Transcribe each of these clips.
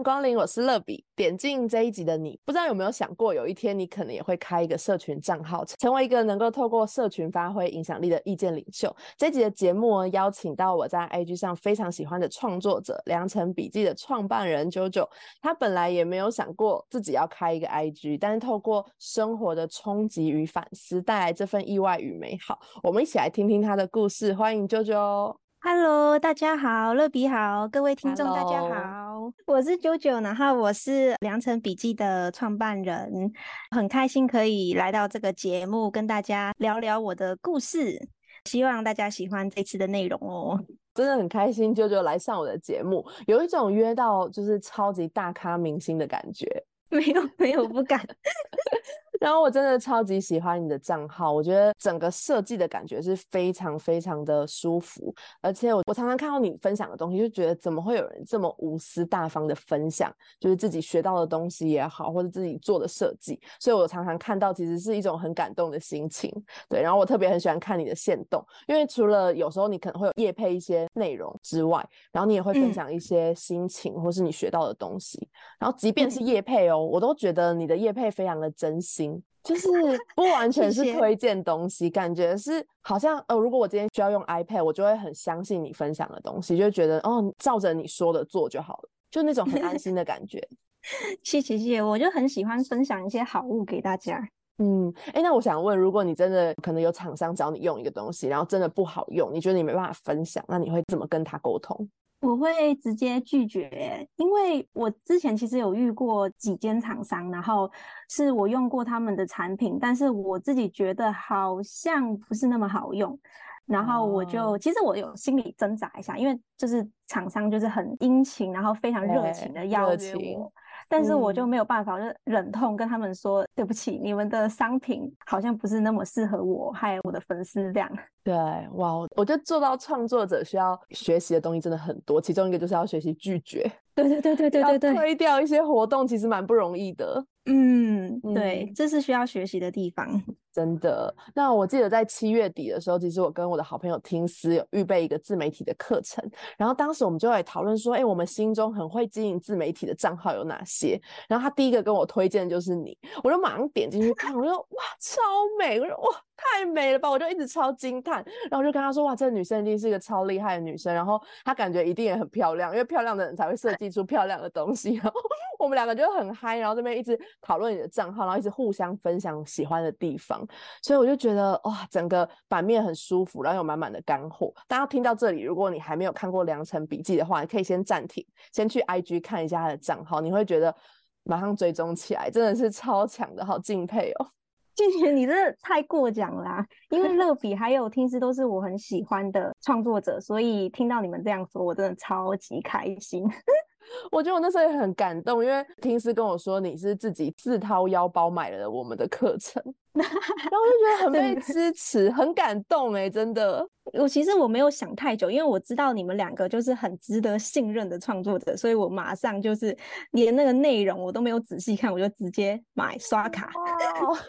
迎光临，我是乐比。点进这一集的你，不知道有没有想过，有一天你可能也会开一个社群账号，成为一个能够透过社群发挥影响力的意见领袖。这集的节目，邀请到我在 IG 上非常喜欢的创作者——良辰笔记的创办人 JoJo。他本来也没有想过自己要开一个 IG，但是透过生活的冲击与反思，带来这份意外与美好。我们一起来听听他的故事。欢迎 JoJo。Hello，大家好，乐比好，各位听众大家好，我是九九，然后我是良辰笔记的创办人，很开心可以来到这个节目，跟大家聊聊我的故事，希望大家喜欢这次的内容哦。真的很开心，九九来上我的节目，有一种约到就是超级大咖明星的感觉。没有，没有，不敢。然后我真的超级喜欢你的账号，我觉得整个设计的感觉是非常非常的舒服，而且我我常常看到你分享的东西，就觉得怎么会有人这么无私大方的分享，就是自己学到的东西也好，或者自己做的设计，所以我常常看到其实是一种很感动的心情。对，然后我特别很喜欢看你的线动，因为除了有时候你可能会有夜配一些内容之外，然后你也会分享一些心情或是你学到的东西，然后即便是夜配哦，我都觉得你的夜配非常的真心。就是不完全是推荐东西，感觉是好像呃，如果我今天需要用 iPad，我就会很相信你分享的东西，就觉得哦，照着你说的做就好了，就那种很安心的感觉。谢谢谢谢，我就很喜欢分享一些好物给大家。嗯，哎，那我想问，如果你真的可能有厂商找你用一个东西，然后真的不好用，你觉得你没办法分享，那你会怎么跟他沟通？我会直接拒绝，因为我之前其实有遇过几间厂商，然后是我用过他们的产品，但是我自己觉得好像不是那么好用，然后我就其实我有心里挣扎一下，因为就是厂商就是很殷勤，然后非常热情的邀约我。但是我就没有办法，就忍痛跟他们说对不起，你们的商品好像不是那么适合我，还有我的粉丝这样。对，哇，我觉得做到创作者需要学习的东西真的很多，其中一个就是要学习拒绝。对对对对对对对，推掉一些活动其实蛮不容易的。嗯，对，这是需要学习的地方，真的。那我记得在七月底的时候，其实我跟我的好朋友听思有预备一个自媒体的课程，然后当时我们就在讨论说，哎，我们心中很会经营自媒体的账号有哪些？然后他第一个跟我推荐的就是你，我就马上点进去看，我说哇，超美，我说哇。太美了吧！我就一直超惊叹，然后就跟他说：“哇，这个女生一定是一个超厉害的女生，然后她感觉一定也很漂亮，因为漂亮的人才会设计出漂亮的东西。”然后我们两个就很嗨，然后这边一直讨论你的账号，然后一直互相分享喜欢的地方，所以我就觉得哇，整个版面很舒服，然后有满满的干货。大家听到这里，如果你还没有看过《良辰笔记》的话，你可以先暂停，先去 IG 看一下他的账号，你会觉得马上追踪起来，真的是超强的，好敬佩哦。谢谢你，真的太过奖啦！因为 乐比还有听师都是我很喜欢的创作者，所以听到你们这样说，我真的超级开心。我觉得我那时候也很感动，因为听师跟我说你是自己自掏腰包买了我们的课程，然后我就觉得很 被支持，很感动哎，真的。我其实我没有想太久，因为我知道你们两个就是很值得信任的创作者，所以我马上就是连那个内容我都没有仔细看，我就直接买刷卡。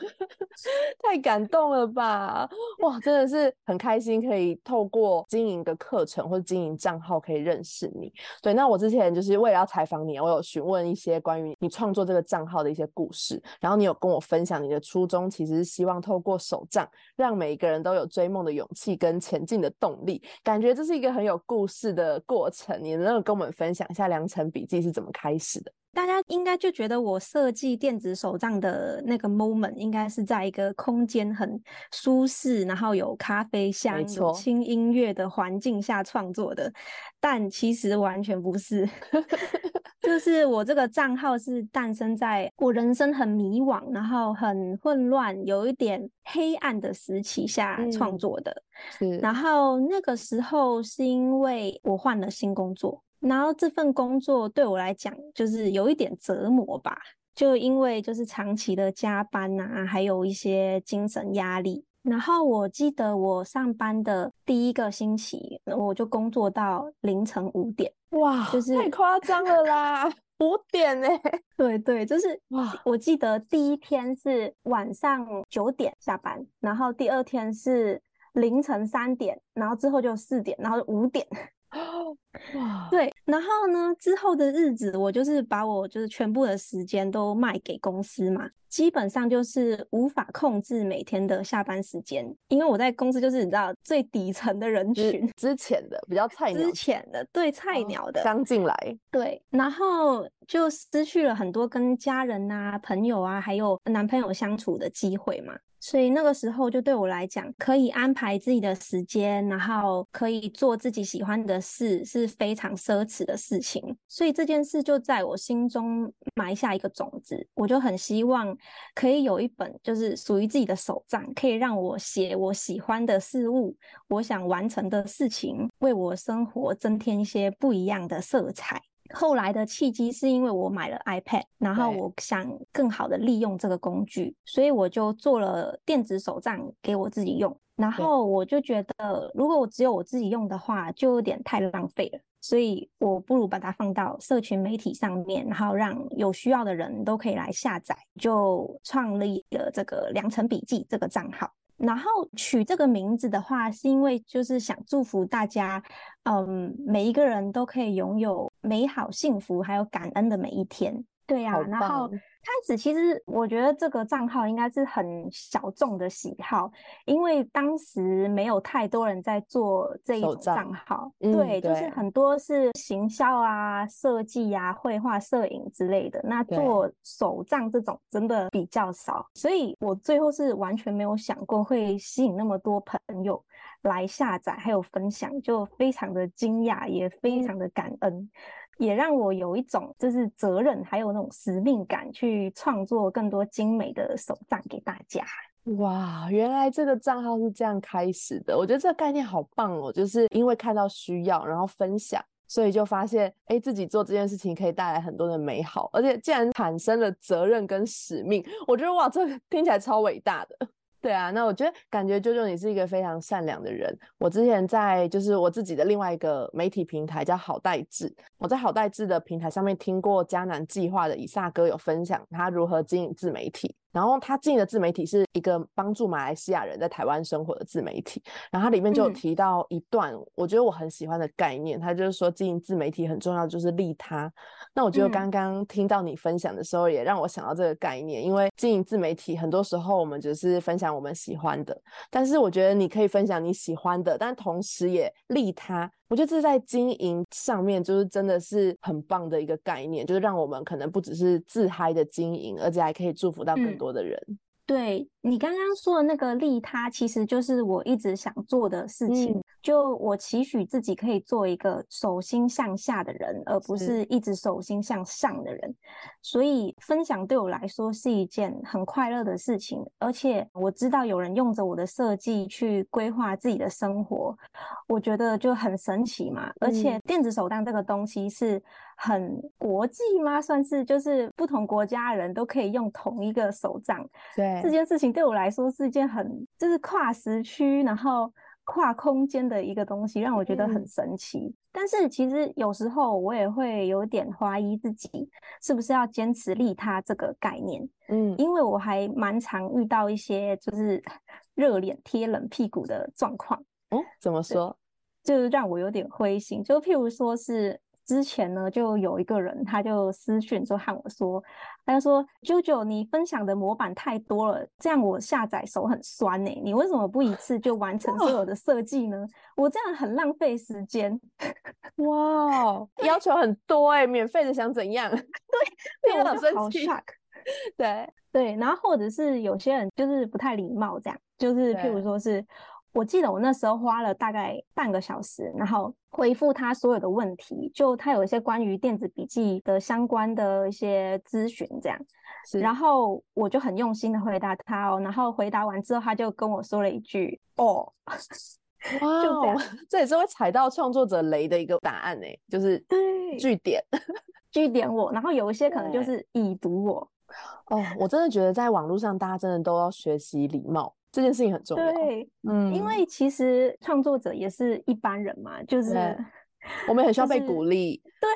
太感动了吧！哇，真的是很开心，可以透过经营的课程或者经营账号可以认识你。对，那我之前就是为了要采访你，我有询问一些关于你创作这个账号的一些故事，然后你有跟我分享你的初衷，其实只是希望透过手账，让每一个人都有追梦的勇气跟前进的动力。感觉这是一个很有故事的过程，你能够跟我们分享一下《良辰笔记》是怎么开始的？大家应该就觉得我设计电子手账的那个 moment 应该是在一个空间很舒适，然后有咖啡香、有轻音乐的环境下创作的，但其实完全不是。就是我这个账号是诞生在我人生很迷惘，然后很混乱，有一点黑暗的时期下创作的。是，然后那个时候是因为我换了新工作。然后这份工作对我来讲就是有一点折磨吧，就因为就是长期的加班呐，还有一些精神压力，然后我记得我上班的第一个星期，我就工作到凌晨五点。哇，就是太夸张了啦！五点呢、对对，就是哇，我记得第一天是晚上九点下班，然后第二天是凌晨三点，然后之后就四点，然后五点。哇，对，然后呢，之后的日子我就是把我就是全部的时间都卖给公司嘛，基本上就是无法控制每天的下班时间，因为我在公司就是你知道最底层的人群，之前的比较 菜鸟之前的对菜哦鸟的，刚进来，对，然后就失去了很多跟家人啊、朋友啊，还有男朋友相处的机会嘛。所以那个时候就对我来讲，可以安排自己的时间，然后可以做自己喜欢的事，是非常奢侈的事情。所以这件事就在我心中埋下一个种子，我就很希望可以有一本就是属于自己的手账，可以让我写我喜欢的事物，我想完成的事情，为我生活增添一些不一样的色彩。后来的契机是因为我买了 iPad，然后我想更好的利用这个工具，所以我就做了电子手账给我自己用。然对后我就觉得，如果我只有我自己用的话，就有点太浪费了。所以我不如把它放到社群媒体上面，然后让有需要的人都可以来下载，就创立了这个良辰笔记这个账号。然后取这个名字的话，是因为就是想祝福大家，嗯，每一个人都可以拥有美好、幸福还有感恩的每一天。对呀、好然后棒开始其实我觉得这个账号应该是很小众的喜好，因为当时没有太多人在做这一种手账账号，嗯对，就是很多是行销啊、设计啊、绘画、摄影之类的。那做手账这种真的比较少，所以我最后是完全没有想过会吸引那么多朋友来下载还有分享，就非常的惊讶，也非嗯常的感恩。也让我有一种就是责任，还有那种使命感，去创作更多精美的手账给大家。哇，原来这个账号是这样开始的，我觉得这个概念好棒哦，就是因为看到需要，然后分享。所以就发现，哎，自己做这件事情可以带来很多的美好，而且竟然产生了责任跟使命，我觉得哇，这听起来超伟大的。对啊，那我觉得感觉舅舅你是一个非常善良的人。我之前在就是我自己的另外一个媒体平台叫好代志，我在好代志的平台上面听过迦南计划的以撒哥有分享他如何经营自媒体，然后他经营的自媒体是一个帮助马来西亚人在台湾生活的自媒体，然后它里面就有嗯提到一段我觉得我很喜欢的概念，他就是说经营自媒体很重要就是利他。那我觉得嗯刚刚听到你分享的时候，也让我想到这个概念，因为经营自媒体很多时候我们只是分享我们喜欢的，但是我觉得你可以分享你喜欢的，但同时也利他。我觉得这在经营上面就是真的是很棒的一个概念，就是让我们可能不只是自嗨的经营，而且还可以祝福到更嗯多的人。对你刚刚说的那个利他，其实就是我一直想做的事情。嗯就我期许自己可以做一个手心向下的人，而不是是一直手心向上的人。所以分享对我来说是一件很快乐的事情，而且我知道有人用着我的设计去规划自己的生活，我觉得就很神奇嘛。而且嗯电子手账这个东西是很国际吗？算是就是不同国家的人都可以用同一个手账。对这件事情对我来说是一件很就是跨时区，然后跨空间的一个东西，让我觉得很嗯神奇。但是其实有时候我也会有点怀疑自己是不是要坚持利他这个概念，嗯，因为我还蛮常遇到一些就是热脸贴冷屁股的状况。哦，怎么说？就让我有点灰心。就譬如说是之前呢，就有一个人他就私讯就和我说，他就说：“啾啾，你分享的模板太多了，这样我下载手很酸呢、你为什么不一次就完成所有的设计呢？我这样很浪费时间。哇，哦要 求很多哎、免费的想怎样？对，我就好生气 shock。对，对，然后或者是有些人就是不太礼貌，这样就是譬如对说是，我记得我那时候花了大概半个小时，然后回复他所有的问题，就他有一些关于电子笔记的相关的一些咨询，这样，然后我就很用心的回答他哦，然后回答完之后，他就跟我说了一句哦，哇就这样哦，这也是会踩到创作者雷的一个答案哎、就是对据点。据点我，然后有一些可能就是已读我，哦，我真的觉得在网络上，大家真的都要学习礼貌。这件事情很重要。对，嗯，因为其实创作者也是一般人嘛，就是我们很需要被鼓励，对，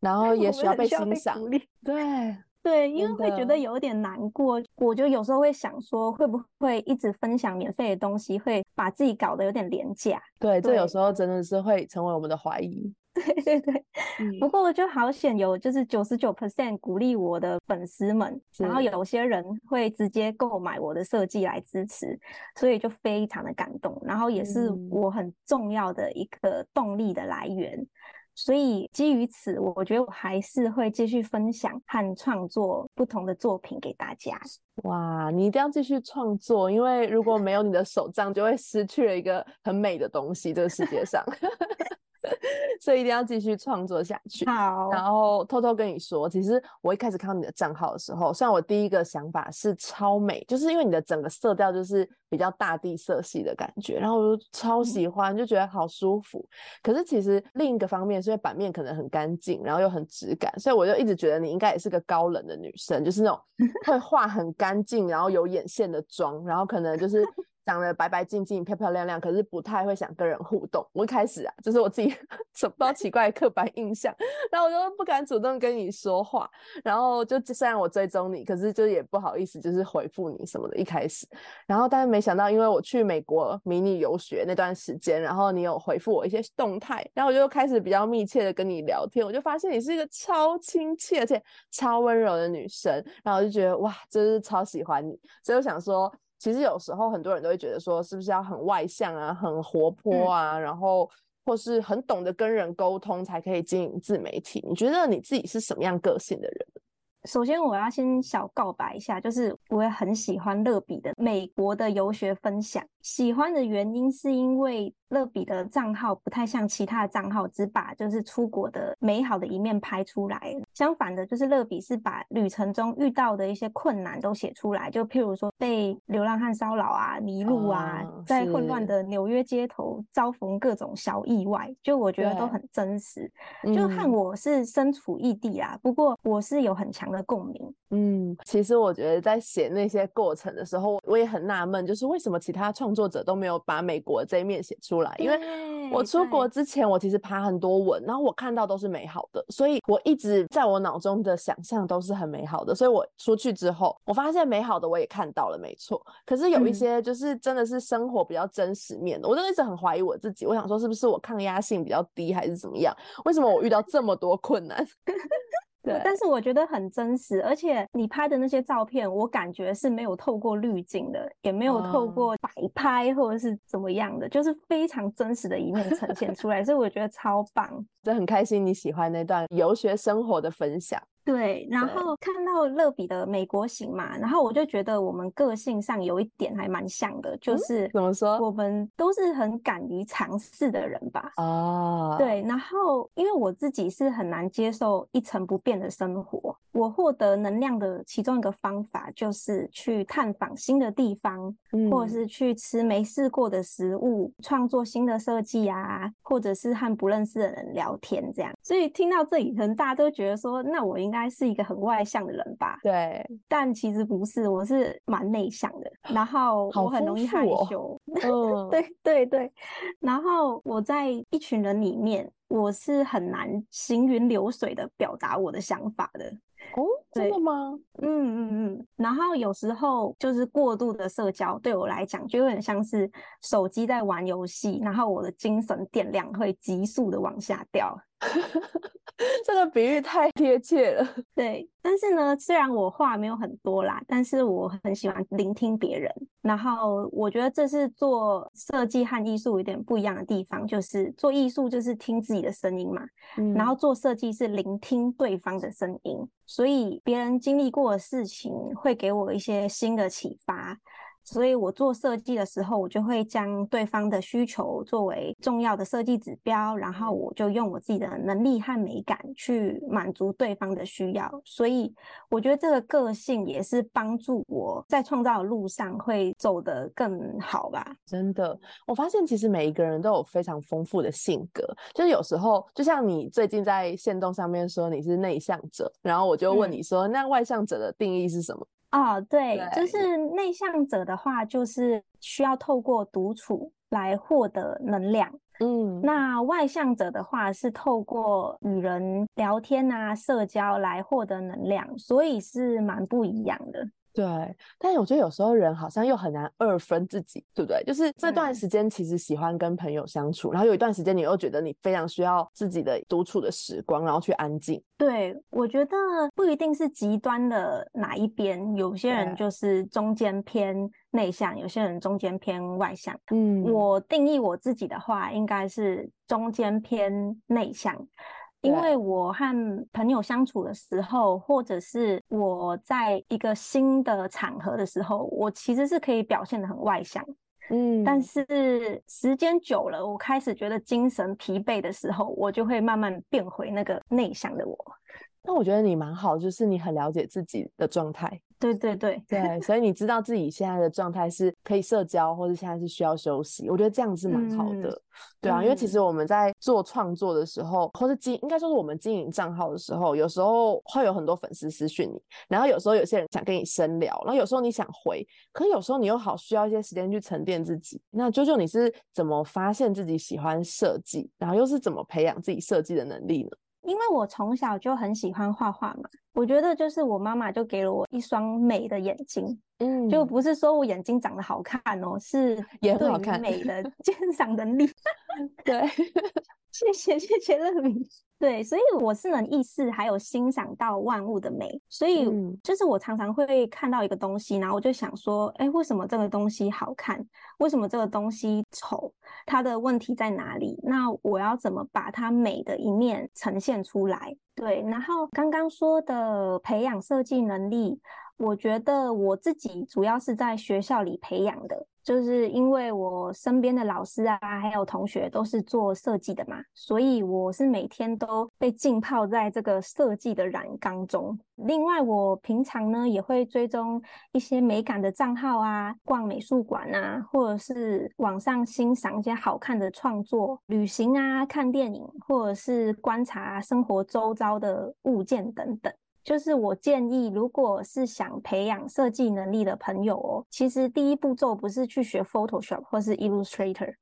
然后 也需要被欣赏鼓。励。对，对，因为真会觉得有点难过，我就有时候会想说，会不会一直分享免费的东西，会把自己搞得有点廉价？对，这有对时候真的是会成为我们的怀疑。对 对对，嗯不过就好险有就是九十九 percent 鼓励我的粉丝们，然后有些人会直接购买我的设计来支持，所以就非常的感动，然后也是嗯我很重要的一个动力的来源。所以基于此，我觉得我还是会继续分享和创作不同的作品给大家。哇，你一定要继续创作，因为如果没有你的手账，就会失去了一个很美的东西，这个世界上。所以一定要继续创作下去。好，然后偷偷跟你说，其实我一开始看到你的账号的时候，虽然我第一个想法是超美，就是因为你的整个色调就是比较大地色系的感觉，然后我就超喜欢，就觉得好舒服。可是其实另一个方面是因为版面可能很干净，然后又很质感，所以我就一直觉得你应该也是个高冷的女生，就是那种会画很干净，然后有眼线的妆，然后可能就是。长得白白净净、漂漂亮亮，可是不太会想跟人互动。我一开始啊，就是我自己 什么奇怪的刻板印象，然后我就不敢主动跟你说话，然后就虽然我追踪你，可是就也不好意思，就是回复你什么的。一开始，然后但是没想到，因为我去美国迷你游学那段时间，然后你有回复我一些动态，然后我就开始比较密切的跟你聊天，我就发现你是一个超亲切而且超温柔的女生，然后我就觉得哇，真是超喜欢你，所以我想说。其实有时候很多人都会觉得说，是不是要很外向啊，很活泼啊，然后或是很懂得跟人沟通才可以经营自媒体？你觉得你自己是什么样个性的人？首先我要先小告白一下，就是我也很喜欢乐比的美国的游学分享。喜欢的原因是因为乐比的账号不太像其他的账号，只把就是出国的美好的一面拍出来。相反的，就是乐比是把旅程中遇到的一些困难都写出来，就譬如说被流浪汉骚扰啊、迷路啊，哦在混乱的纽约街头遭逢各种小意外，就我觉得都很真实。就和嗯我是身处异地啊，不过我是有很强的共鸣。嗯，其实我觉得在写那些过程的时候，我也很纳闷，就是为什么其他创作者都没有把美国这一面写出来？因为我出国之前，我其实爬很多文，然后我看到都是美好的，所以我一直在我脑中的想象都是很美好的。所以我出去之后，我发现美好的我也看到了，没错。可是有一嗯些就是真的是生活比较真实面的，我真的一直很怀疑我自己。我想说，是不是我抗压性比较低，还是怎么样？为什么我遇到这么多困难？对，但是我觉得很真实，而且你拍的那些照片，我感觉是没有透过滤镜的，也没有透哦过摆拍或者是怎么样的，就是非常真实的一面呈现出来，所以我觉得超棒。真的很开心你喜欢那段游学生活的分享。对，然后看到乐比的美国型嘛，然后我就觉得我们个性上有一点还蛮像的，就嗯是怎么说我们都是很敢于尝试的人吧。哦，对，然后因为我自己是很难接受一成不变的生活，我获得能量的其中一个方法就是去探访新的地方，或者嗯是去吃没试过的食物，创作新的设计啊，或者是和不认识的人聊天这样。所以听到这里，可能大家都觉得说，那我应该是一个很外向的人吧？对，但其实不是，我是蛮内向的，然后我很容易害羞哦 对对对，然后我在一群人里面，我是很难行云流水的表达我的想法的。哦，真的吗？嗯嗯嗯，然后有时候就是过度的社交，对我来讲就有点像是手机在玩游戏，然后我的精神电量会急速的往下掉。这个比喻太贴切了。对，但是呢，虽然我话没有很多啦，但是我很喜欢聆听别人。然后我觉得这是做设计和艺术有点不一样的地方，就是做艺术就是听自己的声音嘛，嗯然后做设计是聆听对方的声音，所以别人经历过的事情会给我一些新的启发。所以我做设计的时候，我就会将对方的需求作为重要的设计指标，然后我就用我自己的能力和美感去满足对方的需要。所以我觉得这个个性也是帮助我在创造的路上会走得更好吧。真的，我发现其实每一个人都有非常丰富的性格，就是有时候就像你最近在线动上面说你是内向者，然后我就问嗯你说，那外向者的定义是什么？哦，对，就是内向者的话，就是需要透过独处来获得能量。嗯，那外向者的话是透过与人聊天啊、社交来获得能量，所以是蛮不一样的。对，但是我觉得有时候人好像又很难二分自己，对不对？就是这段嗯时间其实喜欢跟朋友相处，然后有一段时间你又觉得你非常需要自己的独处的时光，然后去安静。对，我觉得不一定是极端的哪一边，有些人就是中间偏内向，有些人中间偏外向。嗯我定义我自己的话，应该是中间偏内向，因对为我和朋友相处的时候，或者是我在一个新的场合的时候，我其实是可以表现得很外向，嗯，但是时间久了，我开始觉得精神疲惫的时候，我就会慢慢变回那个内向的我。那我觉得你蛮好，就是你很了解自己的状态，对对对，对，所以你知道自己现在的状态是可以社交，或者现在是需要休息。我觉得这样是蛮好嗯的，对啊，因为其嗯实我们在做创作的时候，或是经应该说是我们经营账号的时候，有时候会有很多粉丝私讯你，然后有时候有些人想跟你深聊，然后有时候你想回，可有时候你又好需要一些时间去沉淀自己。那啾啾，你是怎么发现自己喜欢设计，然后又是怎么培养自己设计的能力呢？因为我从小就很喜欢画画嘛，我觉得就是我妈妈就给了我一双美的眼睛，嗯就不是说我眼睛长得好看哦，是也很好看美的 鉴赏能力。对，谢谢谢谢乐明。对，所以我是能意识还有欣赏到万物的美，所以嗯就是我常常会看到一个东西，然后我就想说，哎，为什么这个东西好看？为什么这个东西丑？它的问题在哪里？那我要怎么把它美的一面呈现出来？对，然后刚刚说的培养设计能力，我觉得我自己主要是在学校里培养的，就是因为我身边的老师啊，还有同学都是做设计的嘛，所以我是每天都被浸泡在这个设计的染缸中。另外，我平常呢也会追踪一些美感的账号啊，逛美术馆啊，或者是网上欣赏一些好看的创作、旅行啊、看电影，或者是观察生活周遭的物件等等。就是我建议，如果是想培养设计能力的朋友哦，其实第一步骤不是去学 Photoshop 或是 Illustrator，、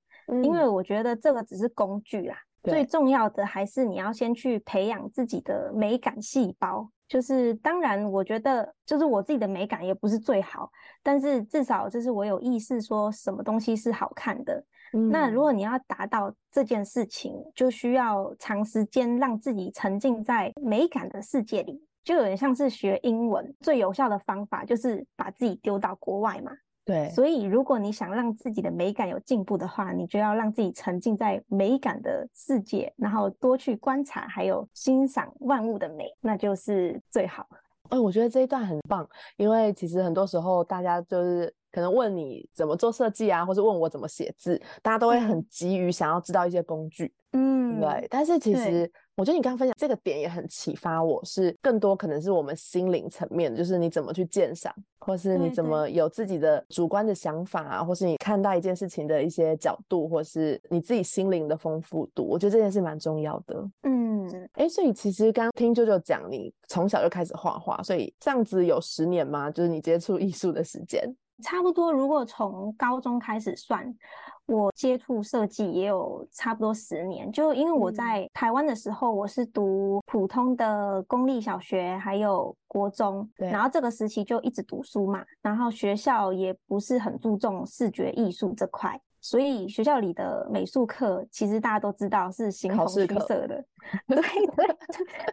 因为嗯我觉得这个只是工具啦，最重要的还是你要先去培养自己的美感细胞。就是当然，我觉得就是我自己的美感也不是最好，但是至少就是我有意识说什么东西是好看的。那如嗯果你要达到这件事情，就需要长时间让自己沉浸在美感的世界里，就有点像是学英文，最有效的方法就是把自己丢到国外嘛。对，所以，如果你想让自己的美感有进步的话，你就要让自己沉浸在美感的世界，然后多去观察，还有欣赏万物的美，那就是最好。哎、我觉得这一段很棒，因为其实很多时候大家就是可能问你怎么做设计啊，或是问我怎么写字，大家都会很嗯急于想要知道一些工具，嗯对？但是其实我觉得你刚刚分享这个点也很启发我，是更多可能是我们心灵层面的，就是你怎么去鉴赏，或是你怎么有自己的主观的想法啊，或是你看待一件事情的一些角度，或是你自己心灵的丰富度，我觉得这件事蛮重要的。嗯，哎，所以其实刚刚听舅舅讲，你从小就开始画画，所以这样子有十年吗？就是你接触艺术的时间？差不多。如果从高中开始算，我接触设计也有差不多十年。就因为我嗯在台湾的时候，我是读普通的公立小学，还有国中，然后这个时期就一直读书嘛，然后学校也不是很注重视觉艺术这块。所以学校里的美术课，其实大家都知道是形同虚设的，对对，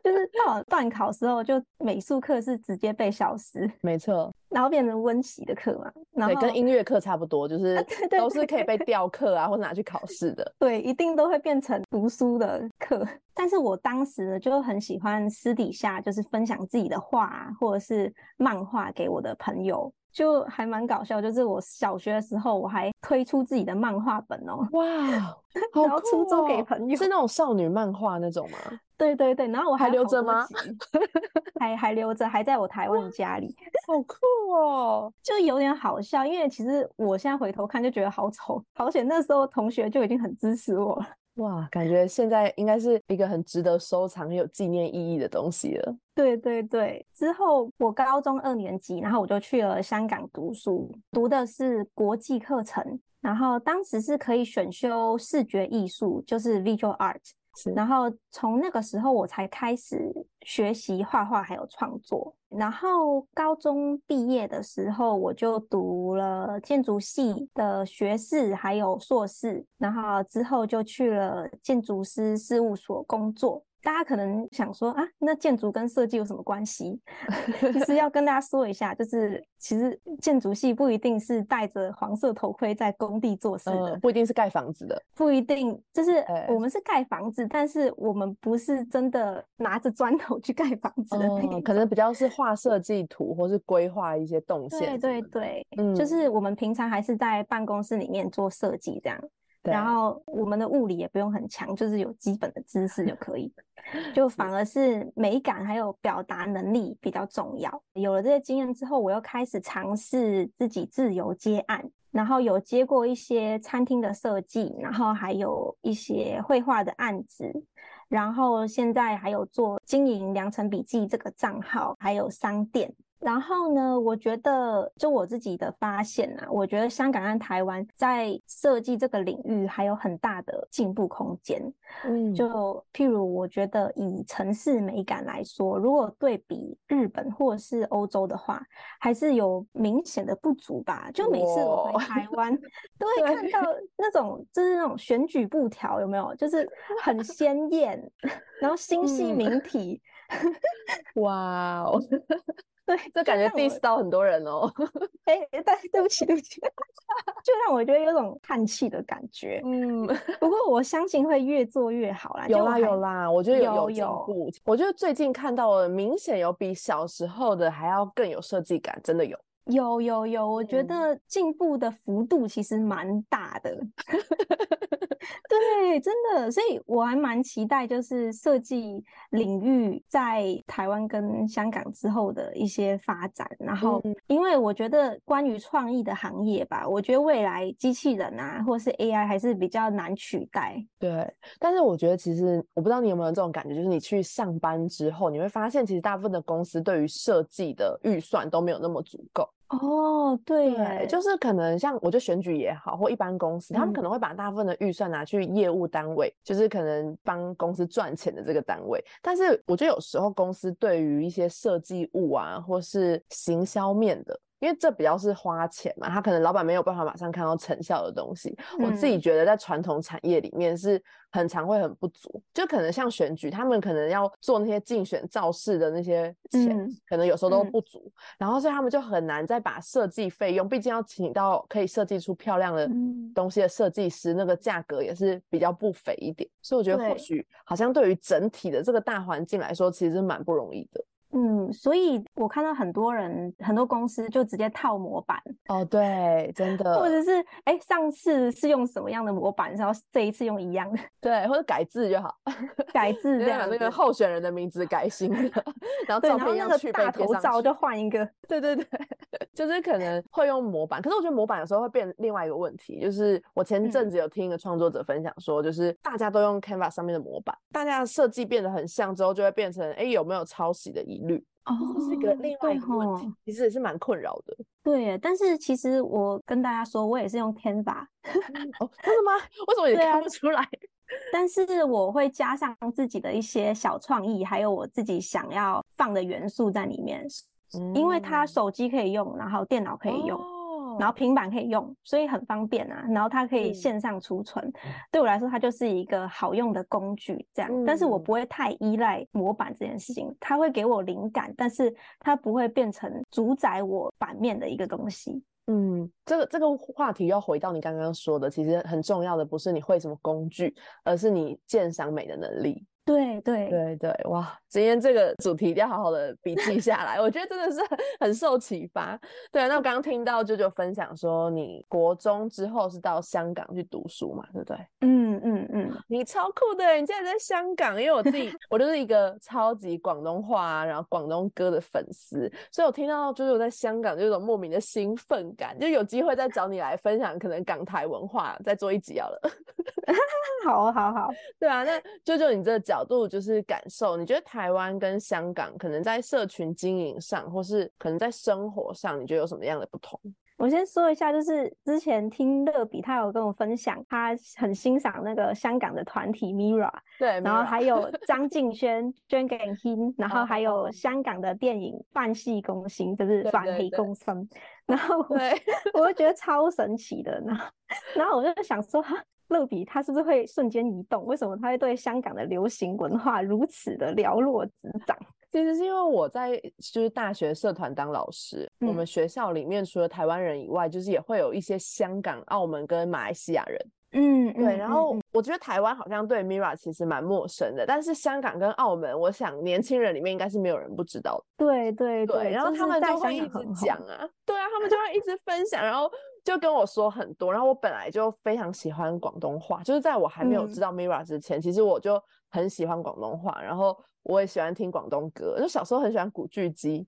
就是到段考时候，就美术课是直接被消失，没错，然后变成温习的课嘛，然对，后跟音乐课差不多，就是都是可以被调课啊，或者拿去考试的。对，一定都会变成读书的课。但是我当时呢，就很喜欢私底下就是分享自己的画啊，或者是漫画给我的朋友，就还蛮搞笑。就是我小学的时候，我还推出自己的漫画本哦，哇，好酷租给哦朋友是那种少女漫画那种吗？对对对，然后我还留着吗集还还留着，还在我台湾的家里，好酷哦！就有点好笑。因为其实我现在回头看就觉得好丑，好险那时候同学就已经很支持我了。哇，感觉现在应该是一个很值得收藏、很有纪念意义的东西了。对对对，之后我高中二年级，然后我就去了香港读书，读的是国际课程，然后当时是可以选修视觉艺术，就是 visual art。然后从那个时候我才开始学习画画还有创作。然后高中毕业的时候，我就读了建筑系的学士还有硕士，然后之后就去了建筑师事务所工作。大家可能想说啊，那建筑跟设计有什么关系？其 实要跟大家说一下，就是其实建筑系不一定是戴着黄色头盔在工地做事的，不一定是盖房子的，不一定就是我们是盖房子，但是我们不是真的拿着砖头去盖房子的，可能比较是画设计图或是规划一些动线。对对对，嗯，就是我们平常还是在办公室里面做设计这样。然后我们的物理也不用很强，就是有基本的知识就可以，就反而是美感还有表达能力比较重要。有了这些经验之后，我又开始尝试自己自由接案，然后有接过一些餐厅的设计，然后还有一些绘画的案子，然后现在还有做经营良辰笔记这个账号，还有商店。然后呢，我觉得就我自己的发现啊，我觉得香港和台湾在设计这个领域还有很大的进步空间。嗯，就譬如我觉得以城市美感来说，如果对比日本或是欧洲的话，还是有明显的不足吧。就每次我回台湾，都会看到那种就是那种选举布条，有没有？就是很鲜艳，然后星系名体。哇哦！对，这感觉 diss 到很多人哦。哎，对，对不起，对不起，就让我觉得有种叹气的感觉。嗯，不过我相信会越做越好啦。有啦，有啦，我觉得有有进步。我觉得最近看到了，明显有比小时候的还要更有设计感，真的有。有有有，我觉得进步的幅度其实蛮大的。对，真的，所以我还蛮期待，就是设计领域在台湾跟香港之后的一些发展。然后，因为我觉得关于创意的行业吧，我觉得未来机器人啊，或是 AI 还是比较难取代。对，但是我觉得其实我不知道你有没有这种感觉，就是你去上班之后，你会发现其实大部分的公司对于设计的预算都没有那么足够。哦，对，就是可能像我觉得选举也好，或一般公司，他们可能会把大部分的预算拿去业务单位，就是可能帮公司赚钱的这个单位。但是我觉得有时候公司对于一些设计物啊，或是行销面的。因为这比较是花钱嘛，他可能老板没有办法马上看到成效的东西。我自己觉得在传统产业里面是很常会很不足，就可能像选举，他们可能要做那些竞选造势的那些钱，可能有时候都不足，然后所以他们就很难再把设计费用，毕竟要请到可以设计出漂亮的东西的设计师，那个价格也是比较不菲一点。所以我觉得或许好像对于整体的这个大环境来说，其实是蛮不容易的。嗯，所以我看到很多人、很多公司就直接套模板。哦，对，真的，或者是哎，上次是用什么样的模板，然后这一次用一样的，对，或者改字就好，改字这样，那个候选人的名字改新的，然后照片那个大头照就换一个，对 对对，就是可能会用模板，可是我觉得模板有时候会变另外一个问题，就是我前阵。子有听一个创作者分享说，就是大家都用 Canva 上面的模板，大家的设计变得很像之后，就会变成哎有没有抄袭的疑虑。哦，是一个另外一个问题，其实也是蛮困扰的。对，但是其实我跟大家说，我也是用 Canva。哦，真的吗？为什么也看不出来？但是我会加上自己的一些小创意，还有我自己想要放的元素在里面。因为它手机可以用，然后电脑可以用。然后平板可以用，所以很方便啊。然后它可以线上储存，对我来说它就是一个好用的工具。这样，但是我不会太依赖模板这件事情，它会给我灵感，但是它不会变成主宰我版面的一个东西。嗯，这个这个话题要回到你刚刚说的，其实很重要的不是你会什么工具，而是你鉴赏美的能力。对对对对对，哇！今天这个主题一定要好好的笔记下来，我觉得真的是很很受启发。对，那我刚刚听到舅舅分享说，你国中之后是到香港去读书嘛，对不对？嗯嗯嗯，你超酷的，你竟然在香港！因为我自己，我就是一个超级广东话然后广东歌的粉丝，所以我听到舅舅在香港就有种莫名的兴奋感，就有机会再找你来分享可能港台文化，再做一集好了。好 好好，对啊，那舅舅你这个角度就是感受，你觉得台湾跟香港可能在社群经营上，或是可能在生活上，你觉得有什么样的不同？我先说一下，就是之前听乐比他有跟我分享，他很欣赏那个香港的团体 Mira，对，然后还有张敬轩、Jane and Him，然后还有香港的电影《泛系攻心》，就是《反黑公生》，然后我，我就觉得超神奇的，然后然后我就想说，乐比他是不是会瞬间移动？为什么他会对香港的流行文化如此的了若指掌？其实是因为我在就是大学社团当老师，我们学校里面除了台湾人以外，就是也会有一些香港、澳门跟马来西亚人。嗯，对。然后我觉得台湾好像对 Mira 其实蛮陌生的，但是香港跟澳门，我想年轻人里面应该是没有人不知道。对对对。然后他们就会一直讲啊，对啊，他们就会一直分享，然后就跟我说很多。然后我本来就非常喜欢广东话，就是在我还没有知道 Mira 之前，其实我就很喜欢广东话，然后。我也喜欢听广东歌，就小时候很喜欢古巨基，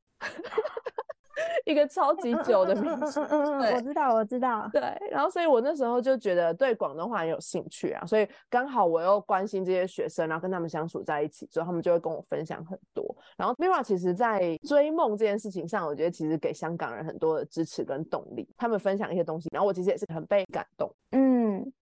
一个超级久的名字。嗯嗯，我知道，我知道。对，然后所以我那时候就觉得对广东话很有兴趣啊，所以刚好我又关心这些学生，然后跟他们相处在一起之后，他们就会跟我分享很多。然后 Mira 其实在追梦这件事情上，我觉得其实给香港人很多的支持跟动力。他们分享一些东西，然后我其实也是很被感动。嗯，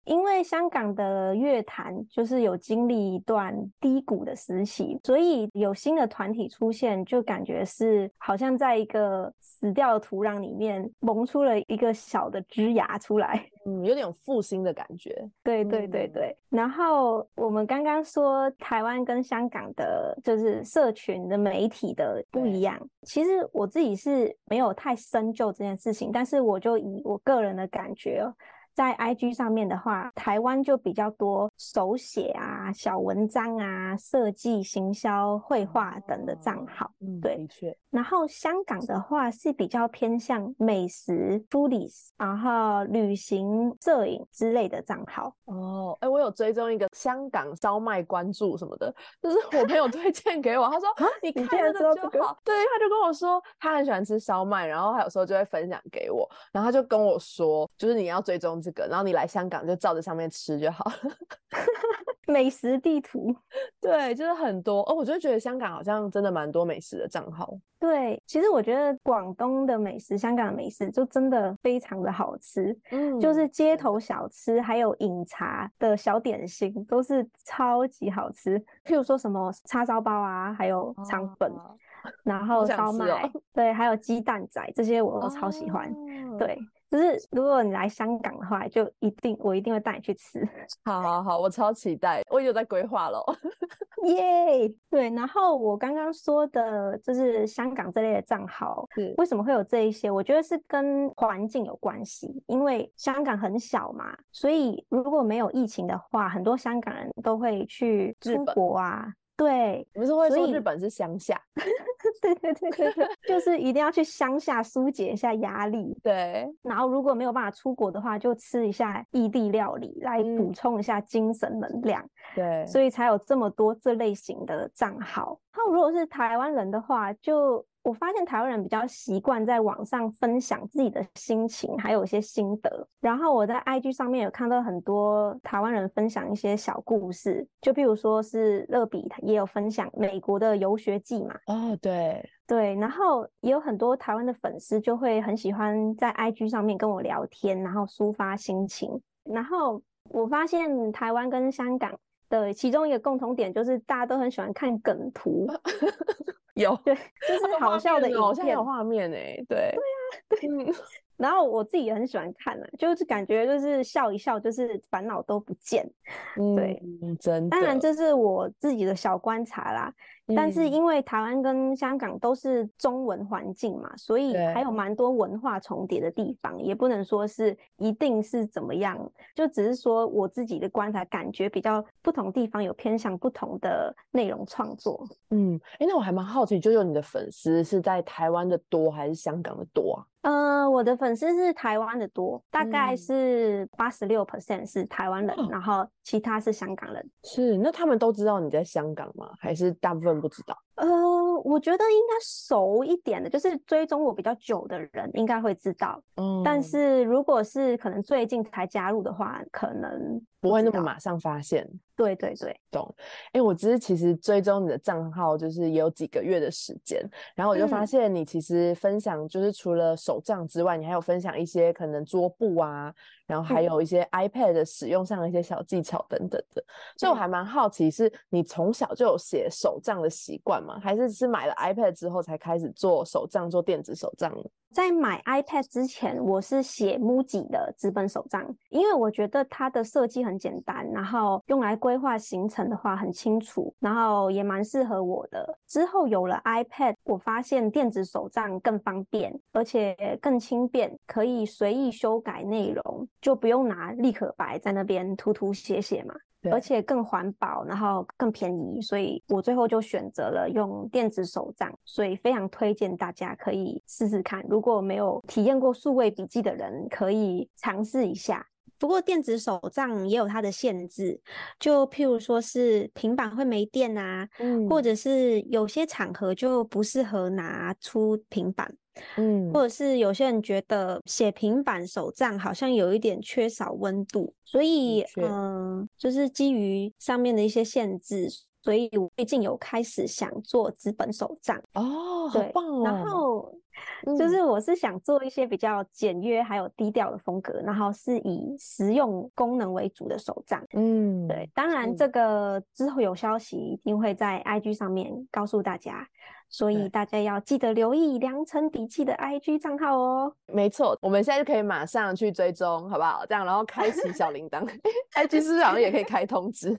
因为香港的乐坛就是有经历一段低谷的时期，所以有新的团体出现，就感觉是好像在一个死掉的土壤里面萌出了一个小的枝芽出来，嗯，有点复兴的感觉。对对对对。然后我们刚刚说台湾跟香港的，就是社群的媒体的不一样。其实我自己是没有太深究这件事情，但是我就以我个人的感觉。在 IG 上面的话，台湾就比较多手写啊、小文章啊、设计、行销、绘画等的账号。嗯，对，的确。然后香港的话是比较偏向美食、foodies，然后旅行、摄影之类的账号。哦，哎，我有追踪一个香港烧麦关注什么的，就是我朋友 推荐给我，他说你看这个就好。对，他就跟我说他很喜欢吃烧麦，然后他有时候就会分享给我，然后他就跟我说，就是你要追踪。这个，然后你来香港就照着上面吃就好了。美食地图，对，就是很多哦。我就觉得香港好像真的蛮多美食的账号。对，其实我觉得广东的美食、香港的美食就真的非常的好吃。嗯，就是街头小吃，还有饮茶的小点心，都是超级好吃。譬如说什么叉烧包啊，还有肠粉，然后烧麦，对，还有鸡蛋仔，这些我都超喜欢。对。就是如果你来香港的话，就一定我一定会带你去吃。好好好，我超期待，我有在规划了。耶，对。然后我刚刚说的就是香港这类的账号，为什么会有这一些？我觉得是跟环境有关系，因为香港很小嘛，所以如果没有疫情的话，很多香港人都会去出国啊。对，不是会说日本是乡下，对对对对对，就是一定要去乡下疏解一下压力。对，然后如果没有办法出国的话，就吃一下异地料理来补充一下精神能量。对，所以才有这么多这类型的账号。那如果是台湾人的话，就。我发现台湾人比较习惯在网上分享自己的心情，还有一些心得。然后我在 IG 上面有看到很多台湾人分享一些小故事，就譬如说是乐比也有分享美国的游学记嘛。哦，对对。然后也有很多台湾的粉丝就会很喜欢在 IG 上面跟我聊天，然后抒发心情。然后我发现台湾跟香港的其中一个共同点就是大家都很喜欢看梗图。有对，就是好笑的影片，有画面哎，对，对啊，对，然后我自己也很喜欢看啊，就是感觉就是笑一笑，就是烦恼都不见。对，真的。当然这是我自己的小观察啦。但是因为台湾跟香港都是中文环境嘛，所以还有蛮多文化重叠的地方，也不能说是一定是怎么样，就只是说我自己的观察感觉比较不同地方有偏向不同的内容创作。嗯，哎，那我还蛮好奇，就有你的粉丝是在台湾的多还是香港的多啊？呃，我的粉丝是台湾的多，大概是八十六 percent 是台湾人，然后其他是香港人。是，那他们都知道你在香港吗？还是大部分不知道？呃，我觉得应该熟一点的，就是追踪我比较久的人应该会知道。嗯，但是如果是可能最近才加入的话，可能。不会那么马上发现，对对对，懂。哎，我只是其实追踪你的账号，就是也有几个月的时间，然后我就发现你其实分享，就是除了手账之外，你还有分享一些可能桌布啊。然后还有一些 iPad 的使用上的一些小技巧等等的，所以我还蛮好奇，是你从小就有写手账的习惯吗？还是是买了 iPad 之后才开始做手账、做电子手账？在买 iPad 之前，我是写 Muji 的纸本手账，因为我觉得它的设计很简单，然后用来规划行程的话很清楚，然后也蛮适合我的。之后有了 iPad，我发现电子手账更方便，而且更轻便，可以随意修改内容。就不用拿立可白在那边涂涂写写嘛，而且更环保，然后更便宜，所以我最后就选择了用电子手账，所以非常推荐大家可以试试看。如果没有体验过数位笔记的人，可以尝试一下。不过电子手账也有它的限制，就譬如说是平板会没电啊，嗯，或者是有些场合就不适合拿出平板。嗯，或者是有些人觉得写平板手账好像有一点缺少温度，所以嗯，就是基于上面的一些限制，所以我最近有开始想做纸本手账哦，好棒哦。然后 就是我是想做一些比较简约还有低调的风格，然后是以实用功能为主的手账。嗯，对，当然这个之后有消息一定会在 IG 上面告诉大家。所以大家要记得留意良辰笔记的 IG 账号哦。没错，我们现在就可以马上去追踪，好不好？这样，然后开启小铃铛，IG 是不是好像也可以开通知？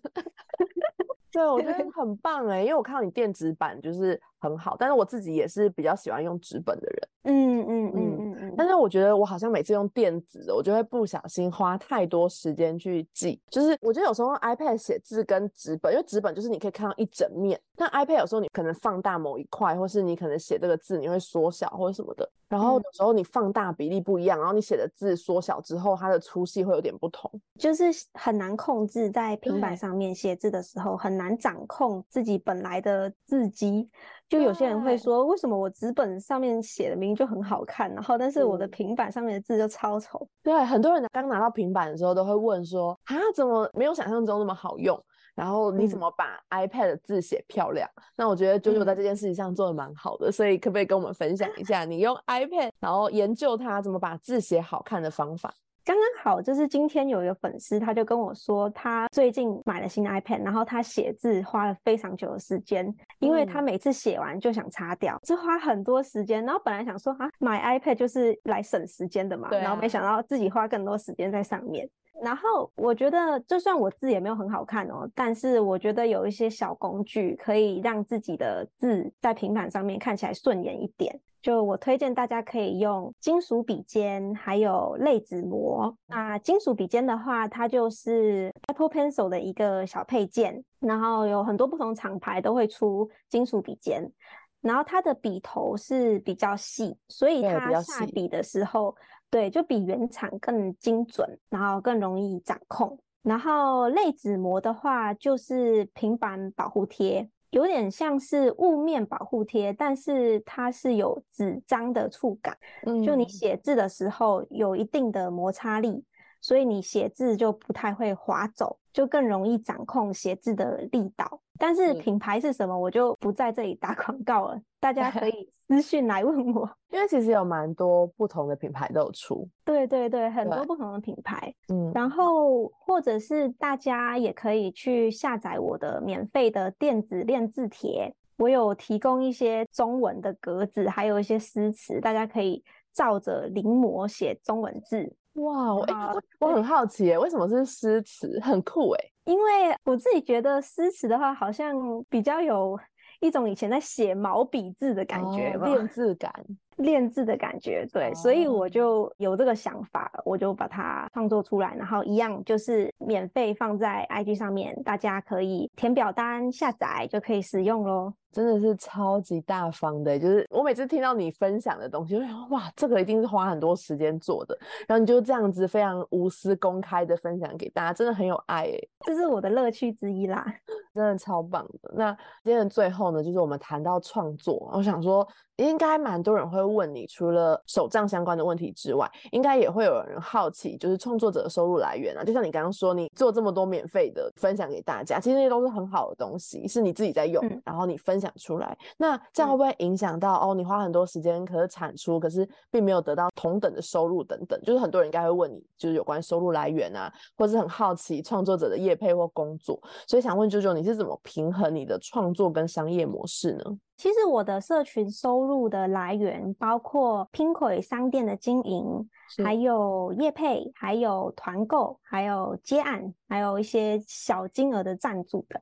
对，我觉得很棒哎，因为我看到你电子版就是很好，但是我自己也是比较喜欢用纸本的人。嗯嗯嗯嗯嗯。但是我觉得我好像每次用电子，我就会不小心花太多时间去记。就是我觉得有时候用 iPad 写字跟纸本，因为纸本就是你可以看到一整面，但 iPad 有时候你可能放大某一块，或是你可能写这个字你会缩小或者什么的。然后有时候你放大比例不一样，然后你写的字缩小之后，它的粗细会有点不同，就是很难控制在平板上面写字的时候，很难掌控自己本来的字迹。就有些人会说，为什么我纸本上面写的明明就很好看，然后但是我的平板上面的字就超丑？对，很多人刚拿到平板的时候都会问说，啊，怎么没有想象中那么好用？然后你怎么把 iPad 的字写漂亮？那我觉得九九在这件事情上做的蛮好的，所以可不可以跟我们分享一下你用 iPad 然后研究它怎么把字写好看的方法？刚刚好，就是今天有一个粉丝，他就跟我说，他最近买了新 iPad，然后他写字花了非常久的时间，因为他每次写完就想擦掉，就花很多时间。然后本来想说啊，买 iPad 就是来省时间的嘛，然后没想到自己花更多时间在上面。然后我觉得，就算我字也没有很好看哦，但是我觉得有一些小工具可以让自己的字在平板上面看起来顺眼一点。就我推荐大家可以用金属笔尖，还有类纸膜。那金属笔尖的话，它就是 Apple Pencil 的一个小配件，然后有很多不同厂牌都会出金属笔尖，然后它的笔头是比较细，所以它下笔的时候。对，就比原厂更精准，然后更容易掌控。然后类纸膜的话，就是平板保护贴，有点像是雾面保护贴，但是它是有纸张的触感，就你写字的时候有一定的摩擦力，所以你写字就不太会滑走，就更容易掌控写字的力道。但是品牌是什么，我就不在这里打广告了，大家可 以私信来问我，因为其实有蛮多不同的品牌都有出，对对对，很多不同的品牌，嗯，然后或者是大家也可以去下载我的免费的电子练字帖，我有提供一些中文的格子，还有一些诗词，大家可以。照着临摹写中文字。哇，我我很好奇，为什么是诗词？很酷哎！因为我自己觉得诗词的话，好像比较有一种以前在写毛笔字的感觉，练字感。练字的感觉，对，所以我就有这个想法，我就把它创作出来，然后一样就是免费放在 IG 上面，大家可以填表单下载就可以使用喽。真的是超级大方的，就是我每次听到你分享的东西，就想哇，这个一定是花很多时间做的，然后你就这样子非常无私公开的分享给大家，真的很有爱哎，这是我的乐趣之一啦，真的超棒的。那今天的最后呢，就是我们谈到创作，我想说。应该蛮多人会问你，除了手账相关的问题之外，应该也会有人好奇，就是创作者的收入来源啊。就像你刚刚说，你做这么多免费的分享给大家，其实那些都是很好的东西，是你自己在用，然后你分享出来。那这样会不会影响到哦？你花很多时间可是产出，可是并没有得到同等的收入等等？就是很多人应该会问你，就是有关收入来源啊，或者是很好奇创作者的业配或工作。所以想问啾啾，你是怎么平衡你的创作跟商业模式呢？其实我的社群收入的来源包括拼轨商店的经营，还有业配，还有团购，还有接案，还有一些小金额的赞助的。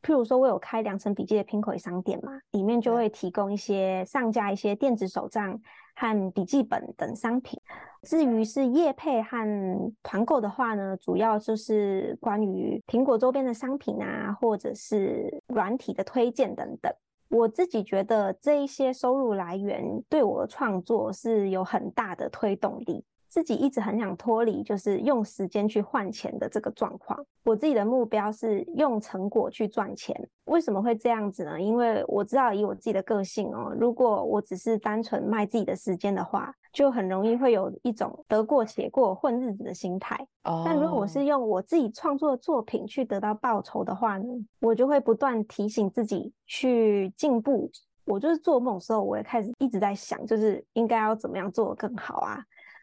譬如说，我有开良辰笔记的拼轨商店嘛，里面就会提供一些上架一些电子手账和笔记本等商品。至于是业配和团购的话呢，主要就是关于苹果周边的商品啊，或者是软体的推荐等等。我自己觉得这一些收入来源对我的创作是有很大的推动力。自己一直很想脱离，就是用时间去换钱的这个状况。我自己的目标是用成果去赚钱。为什么会这样子呢？因为我知道以我自己的个性哦，如果我只是单纯卖自己的时间的话，就很容易会有一种得过且过、混日子的心态。但如果我是用我自己创作的作品去得到报酬的话呢，我就会不断提醒自己去进步。我就是做梦的时候，我也开始一直在想，就是应该要怎么样做得更好啊。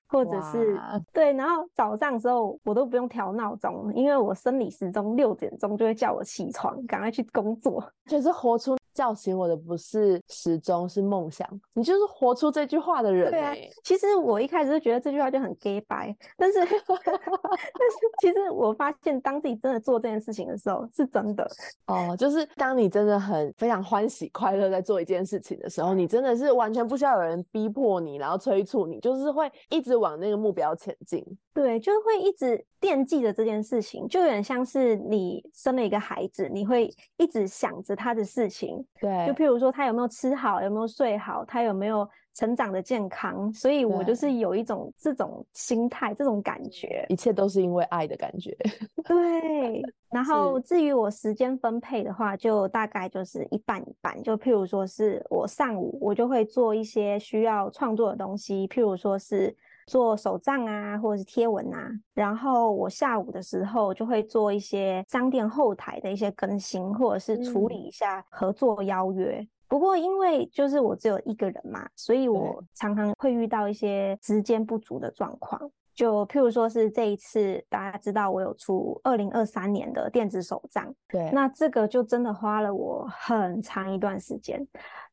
或者是对，然后早上的时候我都不用调闹钟，因为我生理时钟六点钟就会叫我起床，赶快去工作，就是活出。叫醒我的不是时钟，是梦想。你就是活出这句话的人。对啊，其实我一开始就觉得这句话就很 gay 白，但是 但是其实我发现，当自己真的做这件事情的时候，是真的。哦，就是当你真的很非常欢喜快乐在做一件事情的时候，你真的是完全不需要有人逼迫你，然后催促你，就是会一直往那个目标前进。对，就是会一直惦记着这件事情，就有点像是你生了一个孩子，你会一直想着他的事情。对，就譬如说他有没有吃好，有没有睡好，他有没有成长的健康。所以我就是有一种这种心态，这种感觉，一切都是因为爱的感觉。对，然后至于我时间分配的话，就大概就是一半一半。就譬如说是我上午我就会做一些需要创作的东西，譬如说是。做手账啊，或者是贴文啊，然后我下午的时候就会做一些商店后台的一些更新，或者是处理一下合作邀约。不过因为就是我只有一个人嘛，所以我常常会遇到一些时间不足的状况。就譬如说是这一次，大家知道我有出二零二三年的电子手账，对，那这个就真的花了我很长一段时间，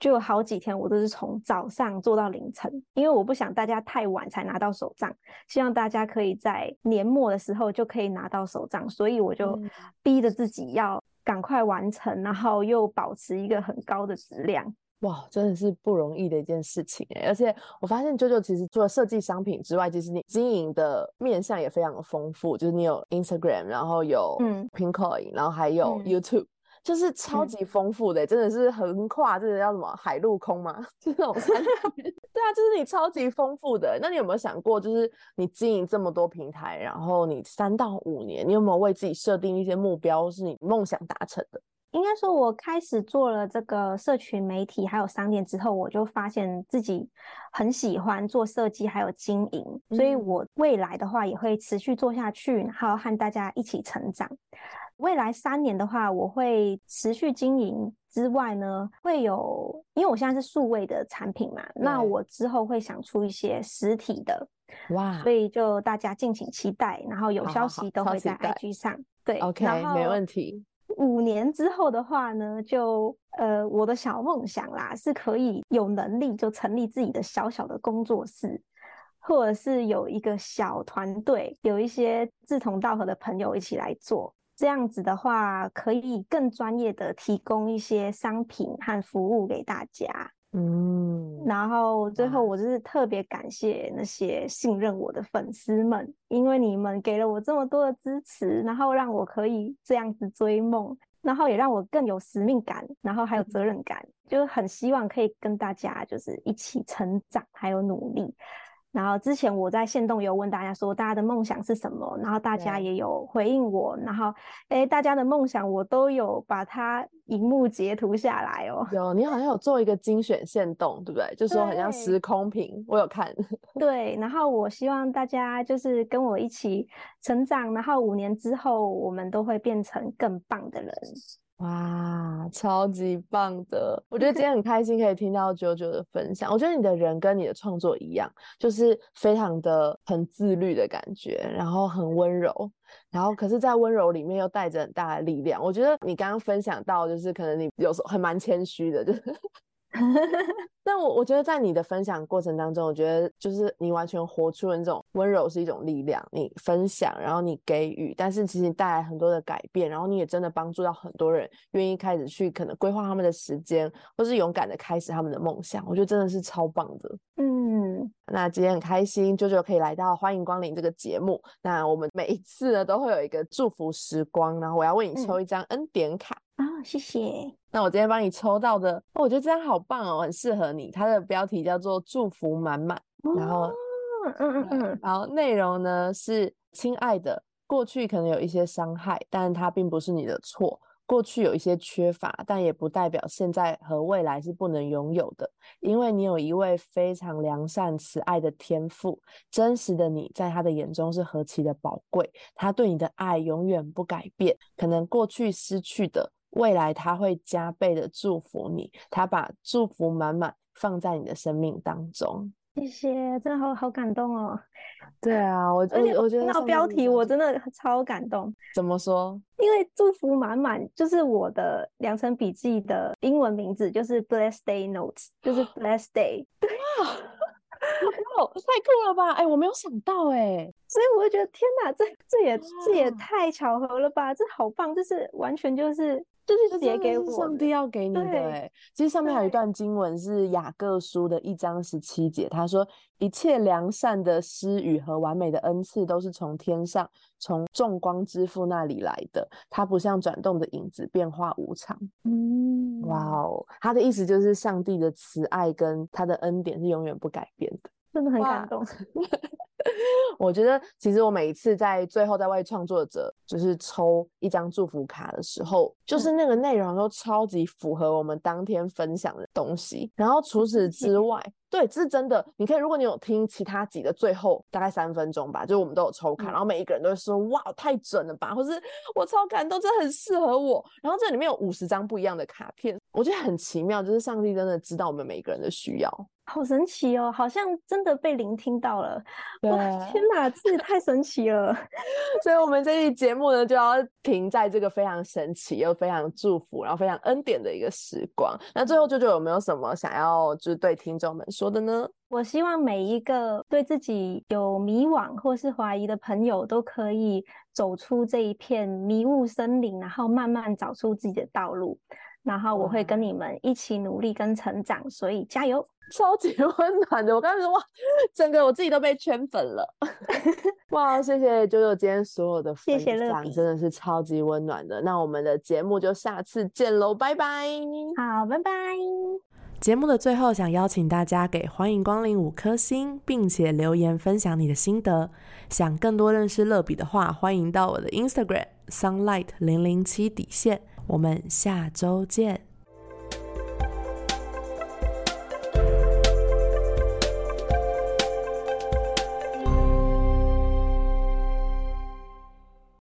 就有好几天我都是从早上做到凌晨，因为我不想大家太晚才拿到手账，希望大家可以在年末的时候就可以拿到手账，所以我就逼着自己要赶快完成，然后又保持一个很高的质量。哇，真的是不容易的一件事情哎！而且我发现啾啾其实除了设计商品之外，其实你经营的面向也非常的丰富。就是你有 Instagram，然后有嗯 Pincoin，然后还有 YouTube，就是超级丰富的，真的是横跨这个叫什么海陆空吗？就这种三 对啊，就是你超级丰富的。那你有没有想过，就是你经营这么多平台，然后你三到五年，你有没有为自己设定一些目标，是你梦想达成的？应该说，我开始做了这个社群媒体还有商店之后，我就发现自己很喜欢做设计还有经营，所以我未来的话也会持续做下去，然后和大家一起成长。未来三年的话，我会持续经营之外呢，会有，因为我现在是数位的产品嘛，那我之后会想出一些实体的，哇，所以就大家敬请期待，然后有消息都会在 IG 上，对，OK，没问题。五年之后的话呢，就呃，我的小梦想啦，是可以有能力就成立自己的小小的工作室，或者是有一个小团队，有一些志同道合的朋友一起来做。这样子的话，可以更专业的提供一些商品和服务给大家。嗯，然后最后我就是特别感谢那些信任我的粉丝们，因为你们给了我这么多的支持，然后让我可以这样子追梦，然后也让我更有使命感，然后还有责任感，就是很希望可以跟大家就是一起成长，还有努力。然后之前我在线动有问大家说大家的梦想是什么，然后大家也有回应我，然后哎大家的梦想我都有把它荧幕截图下来哦。有，你好像有做一个精选线动，对不对？就说很像时空屏，我有看。对，然后我希望大家就是跟我一起成长，然后五年之后我们都会变成更棒的人。哇，超级棒的！我觉得今天很开心可以听到九九的分享。我觉得你的人跟你的创作一样，就是非常的很自律的感觉，然后很温柔，然后可是，在温柔里面又带着很大的力量。我觉得你刚刚分享到，就是可能你有时候还蛮谦虚的，就是。那我我觉得在你的分享过程当中，我觉得就是你完全活出了那种温柔是一种力量。你分享，然后你给予，但是其实带来很多的改变，然后你也真的帮助到很多人，愿意开始去可能规划他们的时间，或是勇敢的开始他们的梦想。我觉得真的是超棒的。嗯，那今天很开心，舅舅可以来到欢迎光临这个节目。那我们每一次呢都会有一个祝福时光，然后我要为你抽一张恩典卡。啊，谢谢。那我今天帮你抽到的，我觉得这张好棒哦，很适合你。它的标题叫做“祝福满满”，然后，嗯嗯嗯，然后内容呢是：亲爱的，过去可能有一些伤害，但它并不是你的错。过去有一些缺乏，但也不代表现在和未来是不能拥有的。因为你有一位非常良善、慈爱的天父，真实的你在他的眼中是何其的宝贵。他对你的爱永远不改变。可能过去失去的。未来他会加倍的祝福你，他把祝福满满放在你的生命当中。谢谢，真的好好感动哦。对啊，我 我我觉得那标题我真的超感动。怎么说？因为祝福满满就是我的良辰笔记的英文名字，就是 Blessed Day Notes，就是 Blessed Day。对啊，哦，太酷了吧！哎，我没有想到哎，所以我就觉得天哪，这这也这也太巧合了吧！这好棒，就是完全就是。就是写给我，上帝要给你的哎。其实上面还有一段经文是雅各书的一章十七节，他说：“一切良善的施予和完美的恩赐，都是从天上，从众光之父那里来的。它不像转动的影子，变化无常。”嗯，哇哦，他的意思就是上帝的慈爱跟他的恩典是永远不改变的，真的很感动。我觉得，其实我每一次在最后在为创作者就是抽一张祝福卡的时候，就是那个内容都超级符合我们当天分享的东西。然后除此之外，对，这是真的。你可以，如果你有听其他集的最后大概三分钟吧，就是我们都有抽卡，然后每一个人都会说：“哇，太准了吧！”或是“我超感动，这很适合我。”然后这里面有五十张不一样的卡片，我觉得很奇妙，就是上帝真的知道我们每个人的需要。好神奇哦，好像真的被聆听到了。哇，天哪，这也太神奇了！所以，我们这期节目呢，就要停在这个非常神奇又非常祝福，然后非常恩典的一个时光。那最后，舅舅有没有什么想要就是对听众们说的呢？我希望每一个对自己有迷惘或是怀疑的朋友，都可以走出这一片迷雾森林，然后慢慢找出自己的道路。然后，我会跟你们一起努力跟成长，所以加油！超级温暖的，我刚才说哇，整个我自己都被圈粉了。哇，谢谢九九今天所有的 分享，真的是超级温暖的。那我们的节目就下次见喽，拜拜。好，拜拜。节目的最后，想邀请大家给欢迎光临五颗星，并且留言分享你的心得。想更多认识乐比的话，欢迎到我的 Instagram sunlight 零零七底线。我们下周见。